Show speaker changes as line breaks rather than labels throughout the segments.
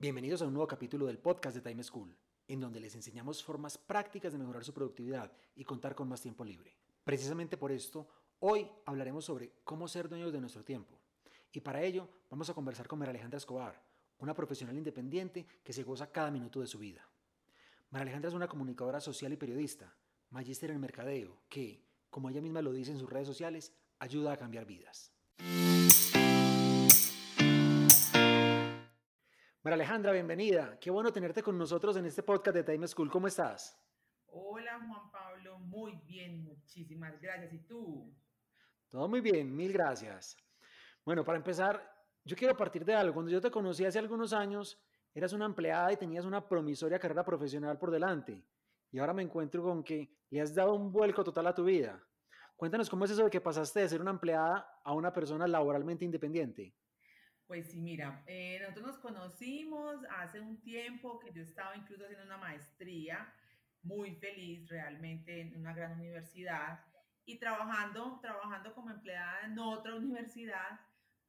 Bienvenidos a un nuevo capítulo del podcast de Time School, en donde les enseñamos formas prácticas de mejorar su productividad y contar con más tiempo libre. Precisamente por esto, hoy hablaremos sobre cómo ser dueños de nuestro tiempo. Y para ello vamos a conversar con María Alejandra Escobar, una profesional independiente que se goza cada minuto de su vida. María Alejandra es una comunicadora social y periodista, magíster en mercadeo, que, como ella misma lo dice en sus redes sociales, ayuda a cambiar vidas. María Alejandra, bienvenida. Qué bueno tenerte con nosotros en este podcast de Time School. ¿Cómo estás?
Hola Juan Pablo, muy bien, muchísimas gracias. ¿Y tú?
Todo muy bien, mil gracias. Bueno, para empezar, yo quiero partir de algo. Cuando yo te conocí hace algunos años, eras una empleada y tenías una promisoria carrera profesional por delante. Y ahora me encuentro con que le has dado un vuelco total a tu vida. Cuéntanos cómo es eso de que pasaste de ser una empleada a una persona laboralmente independiente.
Pues sí, mira, eh, nosotros nos conocimos hace un tiempo que yo estaba incluso haciendo una maestría, muy feliz realmente en una gran universidad y trabajando, trabajando como empleada en otra universidad,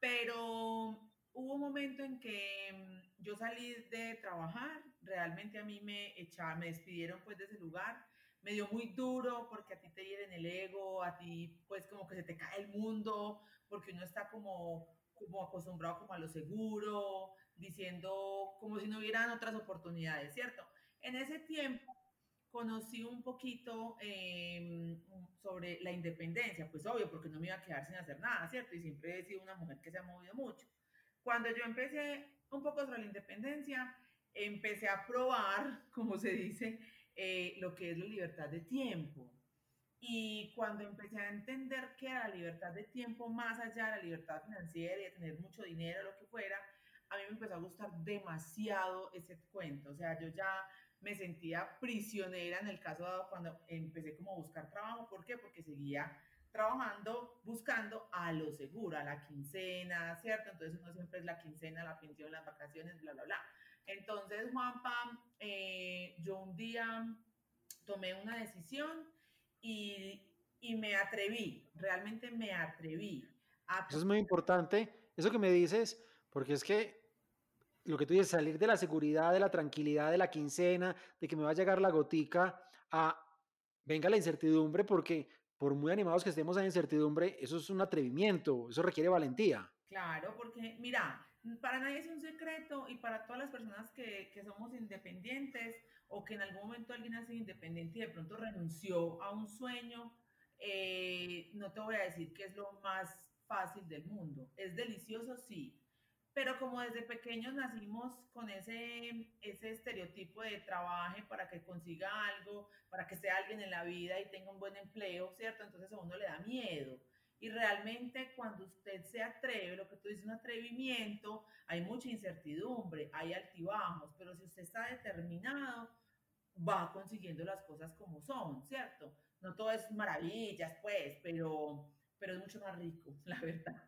pero hubo un momento en que mm, yo salí de trabajar, realmente a mí me echaron, me despidieron pues de ese lugar, me dio muy duro porque a ti te hieren el ego, a ti pues como que se te cae el mundo, porque uno está como como acostumbrado como a lo seguro, diciendo como si no hubieran otras oportunidades, ¿cierto? En ese tiempo conocí un poquito em, sobre la independencia, pues obvio, porque no me iba a quedar sin hacer nada, ¿cierto? Y siempre he sido una mujer que se ha movido mucho. Cuando yo empecé un poco sobre la independencia, empecé a probar, como se dice, eh, lo que es la libertad de tiempo. Y cuando empecé a entender que era la libertad de tiempo, más allá de la libertad financiera y de tener mucho dinero, lo que fuera, a mí me empezó a gustar demasiado ese cuento. O sea, yo ya me sentía prisionera en el caso dado cuando empecé como a buscar trabajo. ¿Por qué? Porque seguía trabajando, buscando a lo seguro, a la quincena, ¿cierto? Entonces uno siempre es la quincena, la pensión, las vacaciones, bla, bla, bla. Entonces, Juanpa, eh, yo un día tomé una decisión y, y me atreví, realmente me atreví.
Eso es muy importante, eso que me dices, porque es que lo que tú dices, salir de la seguridad, de la tranquilidad, de la quincena, de que me va a llegar la gotica, a venga la incertidumbre, porque por muy animados que estemos a incertidumbre, eso es un atrevimiento, eso requiere valentía.
Claro, porque mira, para nadie es un secreto y para todas las personas que, que, somos independientes o que en algún momento alguien ha sido independiente y de pronto renunció a un sueño, eh, no te voy a decir que es lo más fácil del mundo. Es delicioso, sí, pero como desde pequeños nacimos con ese, ese estereotipo de trabaje para que consiga algo, para que sea alguien en la vida y tenga un buen empleo, ¿cierto? Entonces a uno le da miedo. Y realmente cuando usted se atreve, lo que tú dices, un atrevimiento, hay mucha incertidumbre, hay altibajos, pero si usted está determinado, va consiguiendo las cosas como son, ¿cierto? No todo es maravillas, pues, pero, pero es mucho más rico, la verdad.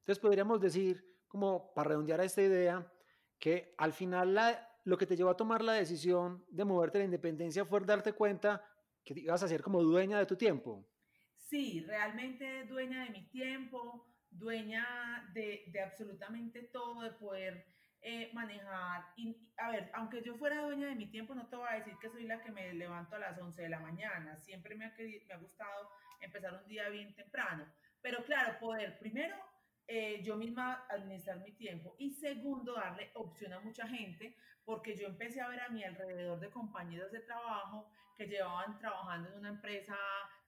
Entonces podríamos decir, como para redondear esta idea, que al final la, lo que te llevó a tomar la decisión de moverte a la independencia fue darte cuenta que ibas a ser como dueña de tu tiempo
sí, realmente dueña de mi tiempo, dueña de, absolutamente todo, de poder eh, manejar. A ver, aunque yo fuera dueña de mi tiempo, no te voy a decir que soy la que me levanto a las 11 de la mañana. Siempre me ha, me ha gustado empezar un día bien temprano. Pero claro, poder, primero, eh, yo misma administrar mi tiempo y segundo, darle opción a mucha gente, porque yo empecé a ver a mi alrededor de compañeros de trabajo que llevaban trabajando en una empresa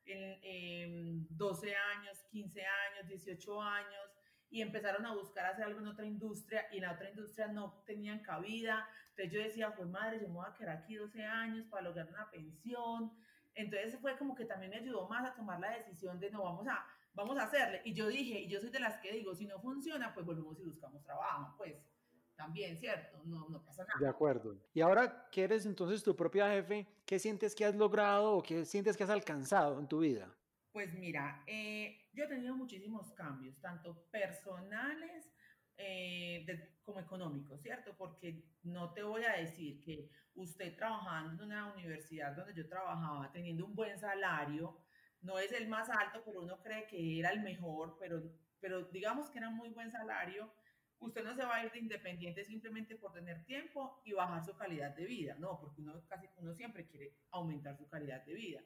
en, 12 años, 15 años, 18 años, y empezaron a buscar hacer algo en otra industria y en la otra industria no tenían cabida. Entonces yo decía, pues madre, yo me voy a quedar aquí 12 años para lograr una pensión. Entonces fue como que también me ayudó más a tomar la decisión de no, vamos a, vamos a hacerle. Y yo dije, y yo soy de las que digo, si no funciona, pues volvemos y buscamos trabajo, pues también, ¿cierto? No, no pasa nada.
De acuerdo. Y ahora que eres entonces tu propia jefe, ¿qué sientes que has logrado o qué sientes que has alcanzado en tu vida?
Pues mira, eh, yo he tenido muchísimos cambios, tanto personales eh, como económicos, ¿cierto? Porque no te voy a decir que usted trabajando en una universidad donde yo trabajaba, teniendo un buen salario, no es el más alto, pero uno cree que era el mejor, pero, pero digamos que era muy buen salario, usted no se va a ir de independiente simplemente por tener tiempo y bajar su calidad de vida, no, porque uno, casi, uno siempre quiere aumentar su calidad de vida.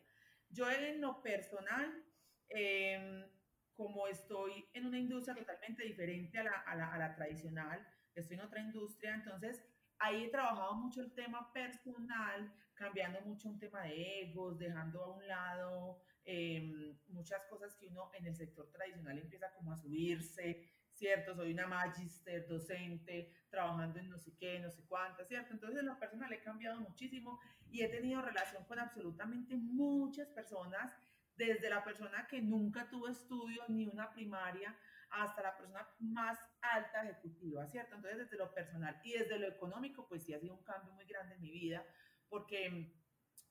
Yo en lo personal, eh, como estoy en una industria totalmente diferente a la, a, la, a la, tradicional, estoy en otra industria, entonces ahí he trabajado mucho el tema personal, cambiando mucho un tema de egos, dejando a un lado eh, muchas cosas que uno en el sector tradicional empieza como a subirse, ¿cierto? Soy una magister, docente, trabajando en no sé qué, no sé cuántas, ¿cierto? Entonces en lo personal he cambiado muchísimo y he tenido relación con absolutamente muchas personas desde la persona que nunca tuvo estudios ni una primaria hasta la persona más alta ejecutiva, ¿cierto? Entonces, desde lo personal y desde lo económico, pues sí ha sido un cambio muy grande en mi vida porque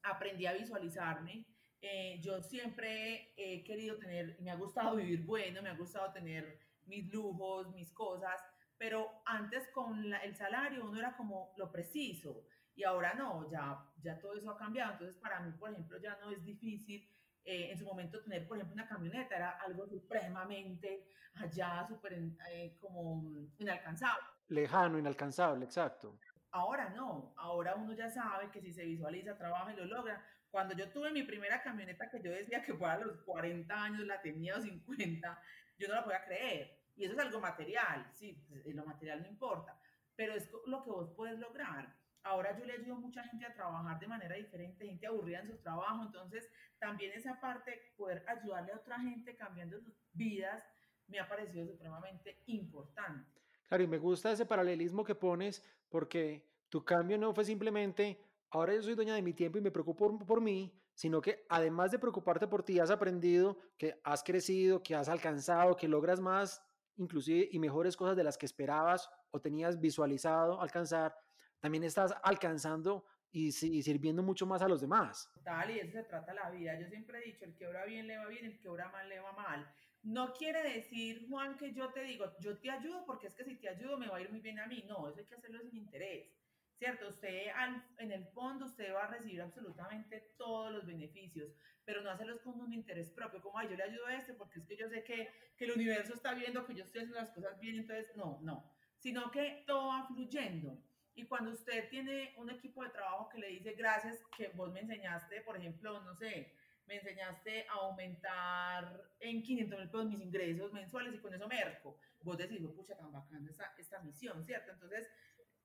aprendí a visualizarme. Eh, yo siempre he querido tener, me ha gustado vivir bueno, me ha gustado tener mis lujos, mis cosas, pero antes con la, el salario uno era como lo preciso y ahora no, ya, ya todo eso ha cambiado. Entonces, para mí, por ejemplo, ya no es difícil eh, en su momento tener, por ejemplo, una camioneta era algo supremamente allá, súper eh, como inalcanzable.
Lejano, inalcanzable, exacto.
Ahora no, ahora uno ya sabe que si se visualiza, trabaja y lo logra. Cuando yo tuve mi primera camioneta que yo decía que fue a los 40 años, la tenía a 50, yo no la podía creer. Y eso es algo material, sí, pues, lo material no importa, pero es lo que vos puedes lograr. Ahora yo le ayudo a mucha gente a trabajar de manera diferente, gente aburrida en su trabajo, entonces también esa parte, poder ayudarle a otra gente cambiando sus vidas, me ha parecido supremamente importante.
Claro, y me gusta ese paralelismo que pones porque tu cambio no fue simplemente, ahora yo soy dueña de mi tiempo y me preocupo por, por mí, sino que además de preocuparte por ti, has aprendido que has crecido, que has alcanzado, que logras más, inclusive y mejores cosas de las que esperabas o tenías visualizado alcanzar también estás alcanzando y, y, sirviendo mucho más a los demás.
Total, y eso se trata la vida. Yo siempre he dicho, el que obra bien le va bien, el que obra mal le va mal. No quiere decir, Juan, que yo te digo, yo te ayudo porque es que si te ayudo me va a ir muy bien a mí. No, eso hay que hacerlo sin interés. ¿Cierto? Usted al, en el fondo usted va a recibir absolutamente todos los beneficios, pero no hacerlos con un interés propio, como, ay, yo le ayudo a este porque es que yo sé que, que el universo está viendo que yo estoy haciendo las cosas bien, entonces no, no, sino que todo va fluyendo. Y cuando usted tiene un equipo de trabajo que le dice, gracias, que vos me enseñaste, por ejemplo, no sé, me enseñaste a aumentar en 500 mil pesos mis ingresos mensuales y con eso merco. Vos decís, pucha, tan bacana esta, esta misión, ¿cierto? Entonces,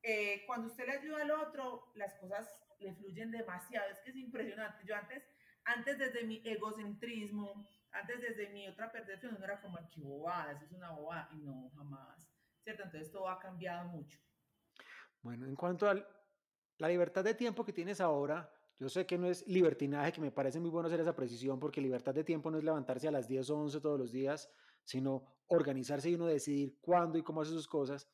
eh, cuando usted le ayuda al otro, las cosas le fluyen demasiado. Es que es impresionante. Yo antes, antes desde mi egocentrismo, antes desde mi otra percepción, no era como, qué bobada, eso es una bobada. Y no, jamás, ¿cierto? Entonces todo ha cambiado mucho.
Bueno, en cuanto a la libertad de tiempo que tienes ahora, yo sé que no es libertinaje, que me parece muy bueno hacer esa precisión, porque libertad de tiempo no es levantarse a las 10 o 11 todos los días, sino organizarse y uno decidir cuándo y cómo hacer sus cosas.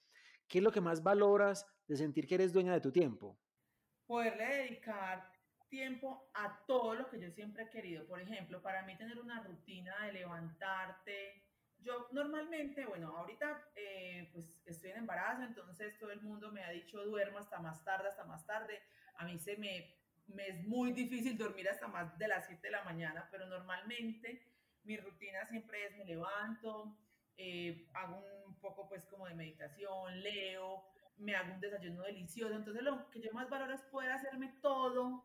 ¿Qué es lo que más valoras de sentir que eres dueña de tu tiempo?
Poderle dedicar tiempo a todo lo que yo siempre he querido. Por ejemplo, para mí tener una rutina de levantarte, yo normalmente, bueno, ahorita eh, pues estoy en embarazo, entonces todo el mundo me ha dicho duermo hasta más tarde, hasta más tarde. A mí se me, me es muy difícil dormir hasta más de las 7 de la mañana, pero normalmente mi rutina siempre es me levanto, eh, hago un poco pues como de meditación, leo, me hago un desayuno delicioso. Entonces lo que yo más valoro es poder hacerme todo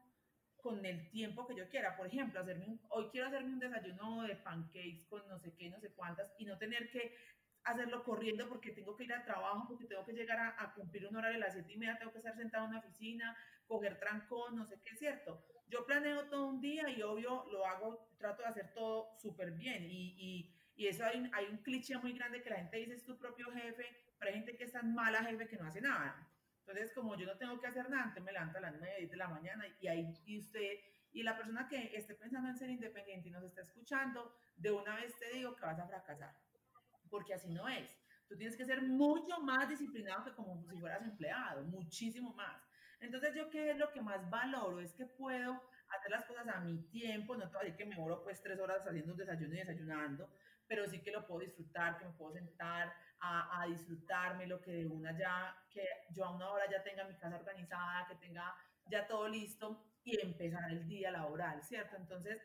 con el tiempo que yo quiera. Por ejemplo, hacerme hoy quiero hacerme un desayuno de pancakes con no sé qué, no sé cuántas, y no tener que hacerlo corriendo porque tengo que ir al trabajo, porque tengo que llegar a, a cumplir un horario a las siete y media, tengo que estar sentado en una oficina, coger trancón, no sé qué, ¿cierto? Yo planeo todo un día y obvio lo hago, trato de hacer todo súper bien y, y, y, eso hay, hay un cliché muy grande que la gente dice es tu propio jefe, pero hay gente que es tan mala jefe que no hace nada. Entonces, como yo no tengo que hacer nada, antes me levanto a las 9 de la mañana y ahí y usted y la persona que esté pensando en ser independiente y nos está escuchando, de una vez te digo que vas a fracasar, porque así no es. Tú tienes que ser mucho más disciplinado que como si fueras empleado, muchísimo más. Entonces, yo qué es lo que más valoro es que puedo hacer las cosas a mi tiempo, no te voy a decir que me oro pues tres horas haciendo un desayuno y desayunando, pero sí que lo puedo disfrutar, que me puedo sentar a, a disfrutarme lo que de una ya, que yo a una hora ya tenga mi casa organizada, que tenga ya todo listo y empezar el día laboral, ¿cierto? Entonces,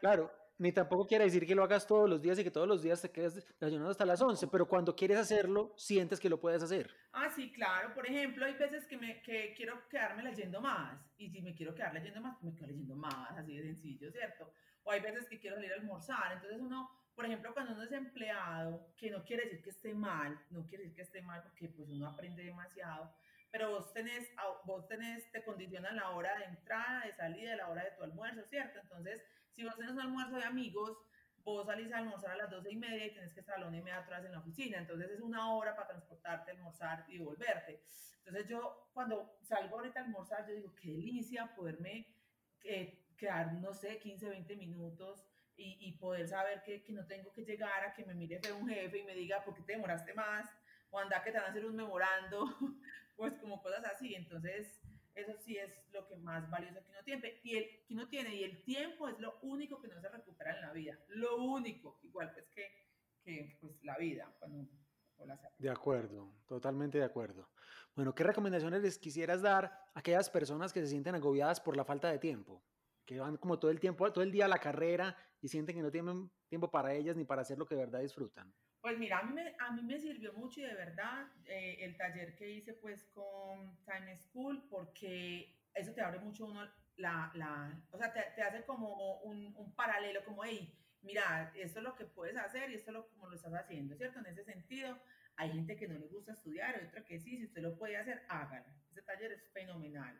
Claro, ni tampoco quiere decir que lo hagas todos los días y que todos los días te quedes desayunando hasta las 11, pero cuando quieres hacerlo, sientes que lo puedes hacer.
Ah, sí, claro. Por ejemplo, hay veces que, me, que quiero quedarme leyendo más y si me quiero quedar leyendo más, pues me quedo leyendo más, así de sencillo, ¿cierto? O hay veces que quiero salir a almorzar. Entonces uno, por ejemplo, cuando uno es empleado, que no quiere decir que esté mal, no quiere decir que esté mal porque pues uno aprende demasiado, pero vos tenés, vos tenés, te condicionan la hora de entrada, de salida, la hora de tu almuerzo, ¿cierto? Entonces, si vos tenés un almuerzo de amigos, vos salís a almorzar a las doce y media y tenés que estar a la una y media atrás en la oficina. Entonces es una hora para transportarte, almorzar y volverte. Entonces yo cuando salgo ahorita a almorzar, yo digo, qué delicia poderme eh, quedar, no sé, 15, 20 minutos y, y poder saber que, que, no tengo que llegar a que me mire un jefe y me diga, ¿por qué te demoraste más? O anda que te van a hacer un memorando, pues como cosas así. Entonces eso sí es lo que más valioso que uno tiene. Y el que uno tiene, y el tiempo es lo único que no se recupera en la vida. Lo único, igual pues que, que pues la vida, cuando
de acuerdo, totalmente de acuerdo. Bueno, ¿qué recomendaciones les quisieras dar a aquellas personas que se sienten agobiadas por la falta de tiempo? Que van como todo el tiempo, todo el día a la carrera y sienten que no tienen tiempo para ellas ni para hacer lo que de verdad disfrutan.
Pues mira, a mí me, a mí me sirvió mucho y de verdad eh, el taller que hice pues con Time School porque eso te abre mucho uno la, la o sea, te, te hace como un, un, paralelo, como, hey, mira, esto es lo que puedes hacer y esto es lo, como lo estás haciendo, ¿cierto? En ese sentido, hay gente que no le gusta estudiar, hay otra que sí, si usted lo puede hacer, hágalo. Ese taller es fenomenal.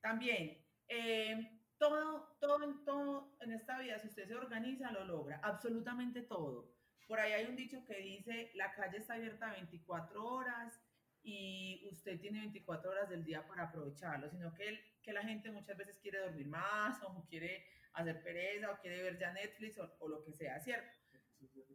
También, eh, todo, todo, todo en esta vida, si usted se organiza, lo logra, absolutamente todo. Por ahí hay un dicho que dice, la calle está abierta 24 horas y usted tiene 24 horas del día para aprovecharlo, sino que, el, que la gente muchas veces quiere dormir más o quiere hacer pereza o quiere ver ya Netflix o, o lo que sea, ¿cierto?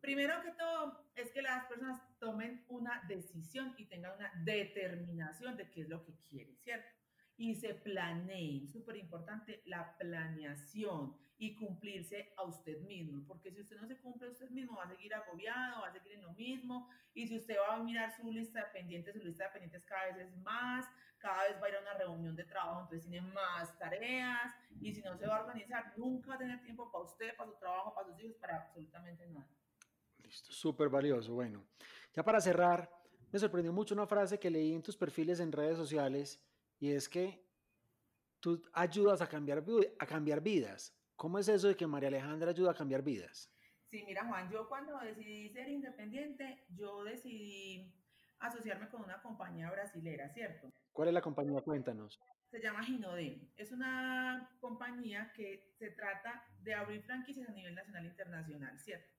Primero que todo es que las personas tomen una decisión y tengan una determinación de qué es lo que quieren, ¿cierto? Y se planeen. Súper importante la planeación y cumplirse a usted mismo, porque si usted no se cumple a usted mismo, va a seguir agobiado, va a seguir en lo mismo, y si usted va a mirar su lista de pendientes, su lista de pendientes cada vez es más, cada vez va a ir a una reunión de trabajo, entonces tiene más tareas, y si no se va a organizar, nunca va a tener tiempo para usted, para su trabajo, para sus hijos, para absolutamente nada.
Listo, súper valioso. Bueno, ya para cerrar, me sorprendió mucho una frase que leí en tus perfiles en redes sociales y es que tú ayudas a cambiar, a cambiar vidas. ¿Cómo es eso de que María Alejandra ayuda a cambiar vidas?
Sí, mira Juan, yo cuando decidí ser independiente, yo decidí asociarme con una compañía brasilera, ¿cierto?
¿Cuál es la compañía? Cuéntanos.
Se llama Ginodem. Es una compañía que se trata de abrir franquicias a nivel nacional e internacional, ¿cierto?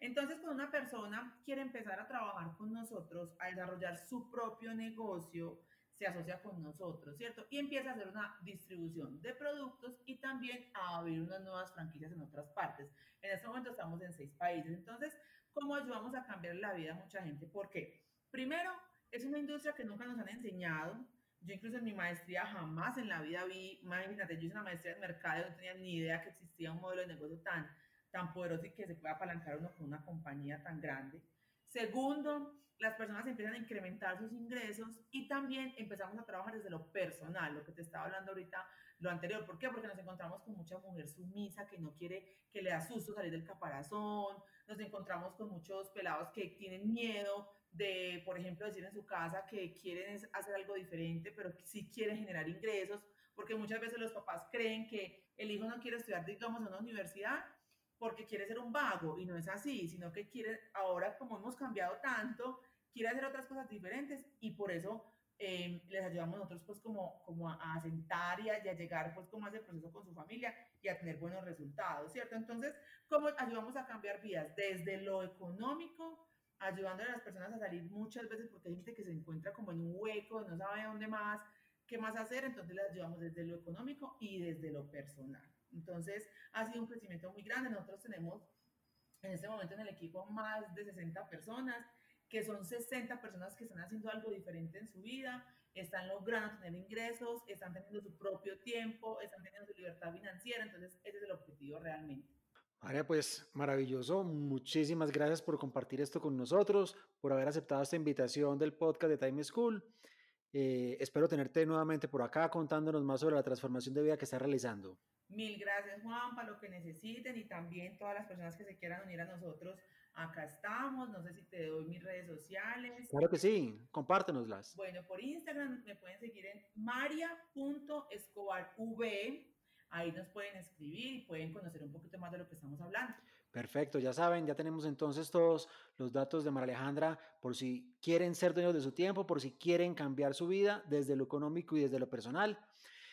Entonces, cuando una persona quiere empezar a trabajar con nosotros, a desarrollar su propio negocio, se asocia con nosotros, ¿cierto? Y empieza a hacer una distribución de productos y también a abrir unas nuevas franquicias en otras partes. En este momento estamos en seis países. Entonces, ¿cómo ayudamos a cambiar la vida de mucha gente? ¿Por qué? Primero, es una industria que nunca nos han enseñado. Yo incluso en mi maestría jamás en la vida vi, imagínate, yo hice una maestría en mercado, no tenía ni idea que existía un modelo de negocio tan, tan poderoso y que se pueda apalancar uno con una compañía tan grande. Segundo, las personas empiezan a incrementar sus ingresos y también empezamos a trabajar desde lo personal, lo que te estaba hablando ahorita, lo anterior. ¿Por qué? Porque nos encontramos con mucha mujer sumisa que no quiere, que le da susto salir del caparazón, nos encontramos con muchos pelados que tienen miedo de, por ejemplo, decir en su casa que quieren hacer algo diferente, pero sí quieren generar ingresos, porque muchas veces los papás creen que el hijo no quiere estudiar, digamos, en una universidad porque quiere ser un vago y no es así, sino que quiere, ahora como hemos cambiado tanto, quiere hacer otras cosas diferentes y por eso eh, les ayudamos nosotros pues como, como a, a sentar y a, y a, llegar pues como a ese proceso con su familia y a tener buenos resultados, ¿cierto? Entonces, ¿cómo ayudamos a cambiar vidas? Desde lo económico, ayudando a las personas a salir muchas veces porque hay gente que se encuentra como en un hueco, no sabe dónde más, qué más hacer, entonces les ayudamos desde lo económico y desde lo personal. Entonces, ha sido un crecimiento muy grande. Nosotros tenemos en este momento en el equipo más de 60 personas que son 60 personas que están haciendo algo diferente en su vida, están logrando tener ingresos, están teniendo su propio tiempo, están teniendo su libertad financiera, entonces ese es el objetivo realmente.
María, pues maravilloso. Muchísimas gracias por compartir esto con nosotros, por haber aceptado esta invitación del podcast de Time School. Eh, espero tenerte nuevamente por acá contándonos más sobre la transformación de vida que estás realizando.
Mil gracias, Juan, para lo que necesiten y también todas las personas que se quieran unir a nosotros. Acá estamos. No sé si te doy mis redes sociales.
Claro que sí, compártenoslas.
Bueno, por Instagram me pueden seguir en maria.escobarv Ahí nos pueden escribir y pueden conocer un poquito más de lo que estamos hablando.
Perfecto, ya saben, ya tenemos entonces todos los datos de María Alejandra por si quieren ser dueños de su tiempo, por si quieren cambiar su vida desde lo económico y desde lo personal.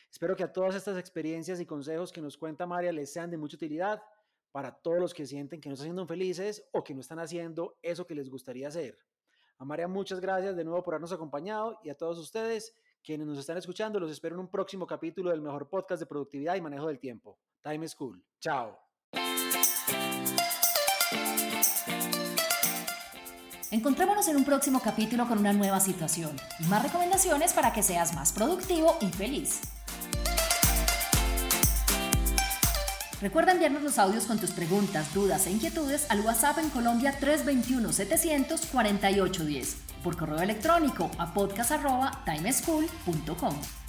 Espero que a todas estas experiencias y consejos que nos cuenta María les sean de mucha utilidad para todos los que sienten que no están siendo felices o que no están haciendo eso que les gustaría hacer. A María, muchas gracias de nuevo por habernos acompañado y a todos ustedes quienes nos están escuchando, los espero en un próximo capítulo del mejor podcast de productividad y manejo del tiempo. Time School. Chao.
Encontrémonos en un próximo capítulo con una nueva situación y más recomendaciones para que seas más productivo y feliz. Recuerda enviarnos los audios con tus preguntas, dudas e inquietudes al WhatsApp en Colombia 321 748 10 por correo electrónico a podcast.timeschool.com.